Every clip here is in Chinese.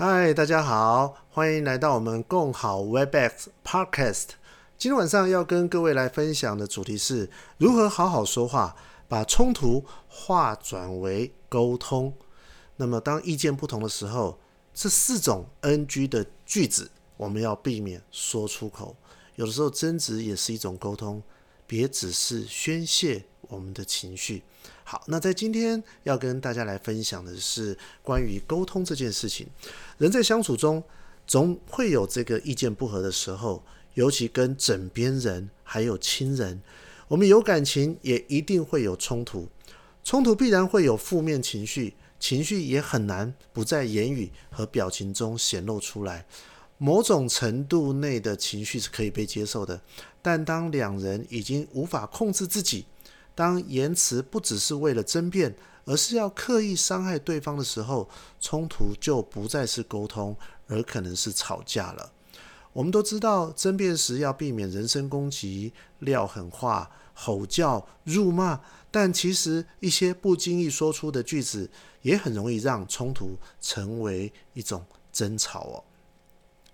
嗨，大家好，欢迎来到我们共好 Webex Podcast。今天晚上要跟各位来分享的主题是如何好好说话，把冲突化转为沟通。那么，当意见不同的时候，这四种 NG 的句子我们要避免说出口。有的时候争执也是一种沟通，别只是宣泄我们的情绪。好，那在今天要跟大家来分享的是关于沟通这件事情。人在相处中，总会有这个意见不合的时候，尤其跟枕边人还有亲人，我们有感情，也一定会有冲突。冲突必然会有负面情绪，情绪也很难不在言语和表情中显露出来。某种程度内的情绪是可以被接受的，但当两人已经无法控制自己，当言辞不只是为了争辩，而是要刻意伤害对方的时候，冲突就不再是沟通，而可能是吵架了。我们都知道，争辩时要避免人身攻击、撂狠话、吼叫、辱骂，但其实一些不经意说出的句子，也很容易让冲突成为一种争吵哦。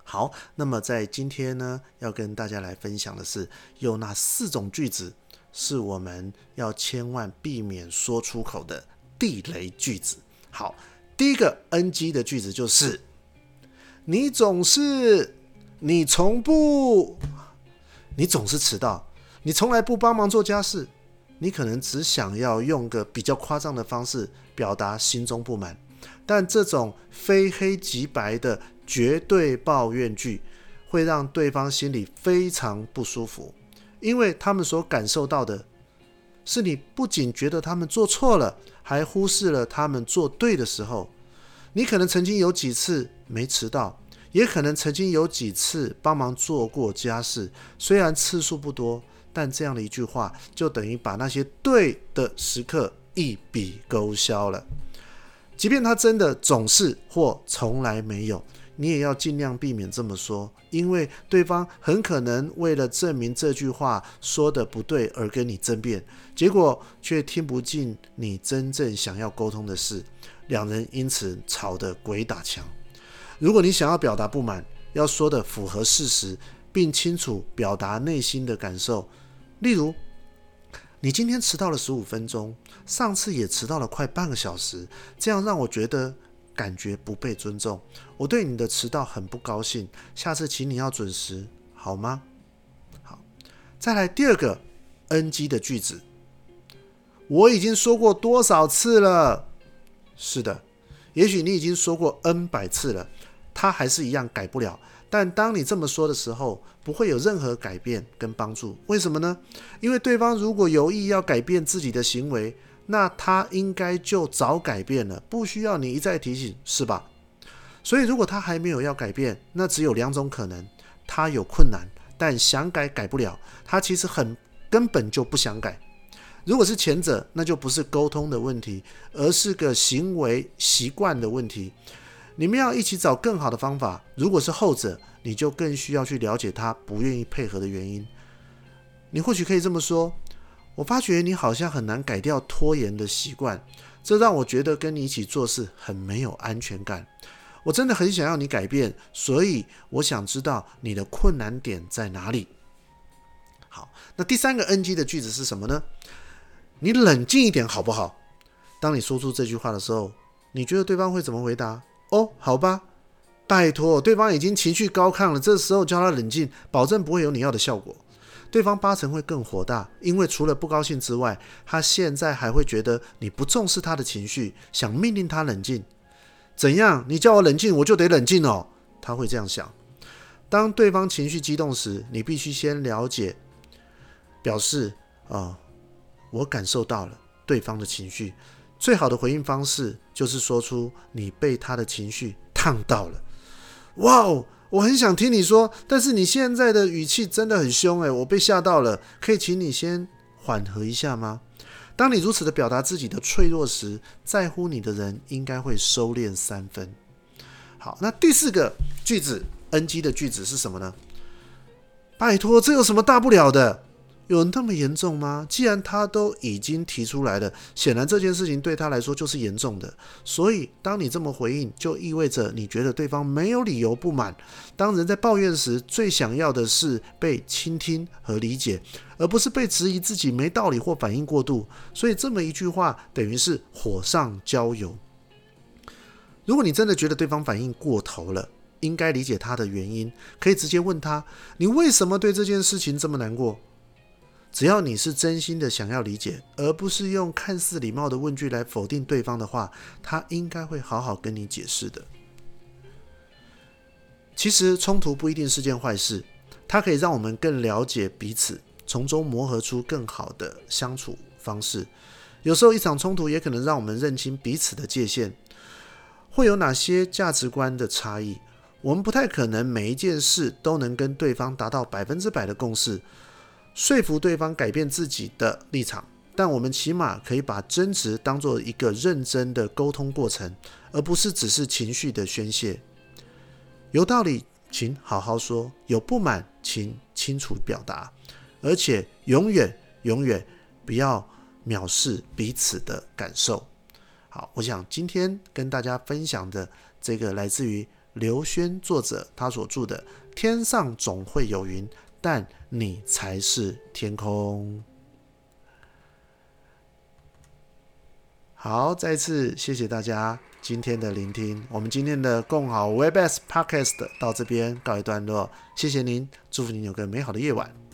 好，那么在今天呢，要跟大家来分享的是，有哪四种句子，是我们要千万避免说出口的地雷句子。好，第一个 NG 的句子就是：你总是，你从不，你总是迟到，你从来不帮忙做家事，你可能只想要用个比较夸张的方式表达心中不满，但这种非黑即白的绝对抱怨句，会让对方心里非常不舒服。因为他们所感受到的，是你不仅觉得他们做错了，还忽视了他们做对的时候。你可能曾经有几次没迟到，也可能曾经有几次帮忙做过家事，虽然次数不多，但这样的一句话，就等于把那些对的时刻一笔勾销了。即便他真的总是或从来没有。你也要尽量避免这么说，因为对方很可能为了证明这句话说的不对而跟你争辩，结果却听不进你真正想要沟通的事，两人因此吵得鬼打墙。如果你想要表达不满，要说的符合事实，并清楚表达内心的感受，例如，你今天迟到了十五分钟，上次也迟到了快半个小时，这样让我觉得。感觉不被尊重，我对你的迟到很不高兴。下次请你要准时，好吗？好，再来第二个 NG 的句子。我已经说过多少次了？是的，也许你已经说过 N 百次了，他还是一样改不了。但当你这么说的时候，不会有任何改变跟帮助。为什么呢？因为对方如果有意要改变自己的行为。那他应该就早改变了，不需要你一再提醒，是吧？所以如果他还没有要改变，那只有两种可能：他有困难，但想改改不了；他其实很根本就不想改。如果是前者，那就不是沟通的问题，而是个行为习惯的问题。你们要一起找更好的方法。如果是后者，你就更需要去了解他不愿意配合的原因。你或许可以这么说。我发觉你好像很难改掉拖延的习惯，这让我觉得跟你一起做事很没有安全感。我真的很想要你改变，所以我想知道你的困难点在哪里。好，那第三个 NG 的句子是什么呢？你冷静一点好不好？当你说出这句话的时候，你觉得对方会怎么回答？哦，好吧，拜托，对方已经情绪高亢了，这时候叫他冷静，保证不会有你要的效果。对方八成会更火大，因为除了不高兴之外，他现在还会觉得你不重视他的情绪，想命令他冷静。怎样？你叫我冷静，我就得冷静哦。他会这样想。当对方情绪激动时，你必须先了解，表示啊、我感受到了对方的情绪。最好的回应方式就是说出你被他的情绪烫到了。哇哦！我很想听你说，但是你现在的语气真的很凶诶，我被吓到了。可以请你先缓和一下吗？当你如此的表达自己的脆弱时，在乎你的人应该会收敛三分。好，那第四个句子 NG 的句子是什么呢？拜托，这有什么大不了的？有那么严重吗？既然他都已经提出来了，显然这件事情对他来说就是严重的。所以，当你这么回应，就意味着你觉得对方没有理由不满。当人在抱怨时，最想要的是被倾听和理解，而不是被质疑自己没道理或反应过度。所以，这么一句话等于是火上浇油。如果你真的觉得对方反应过头了，应该理解他的原因，可以直接问他：你为什么对这件事情这么难过？只要你是真心的想要理解，而不是用看似礼貌的问句来否定对方的话，他应该会好好跟你解释的。其实冲突不一定是件坏事，它可以让我们更了解彼此，从中磨合出更好的相处方式。有时候一场冲突也可能让我们认清彼此的界限，会有哪些价值观的差异。我们不太可能每一件事都能跟对方达到百分之百的共识。说服对方改变自己的立场，但我们起码可以把争执当做一个认真的沟通过程，而不是只是情绪的宣泄。有道理，请好好说；有不满，请清楚表达，而且永远永远不要藐视彼此的感受。好，我想今天跟大家分享的这个来自于刘轩作者他所著的《天上总会有云》。但你才是天空。好，再次谢谢大家今天的聆听。我们今天的共好 Webex Podcast 到这边告一段落，谢谢您，祝福您有个美好的夜晚。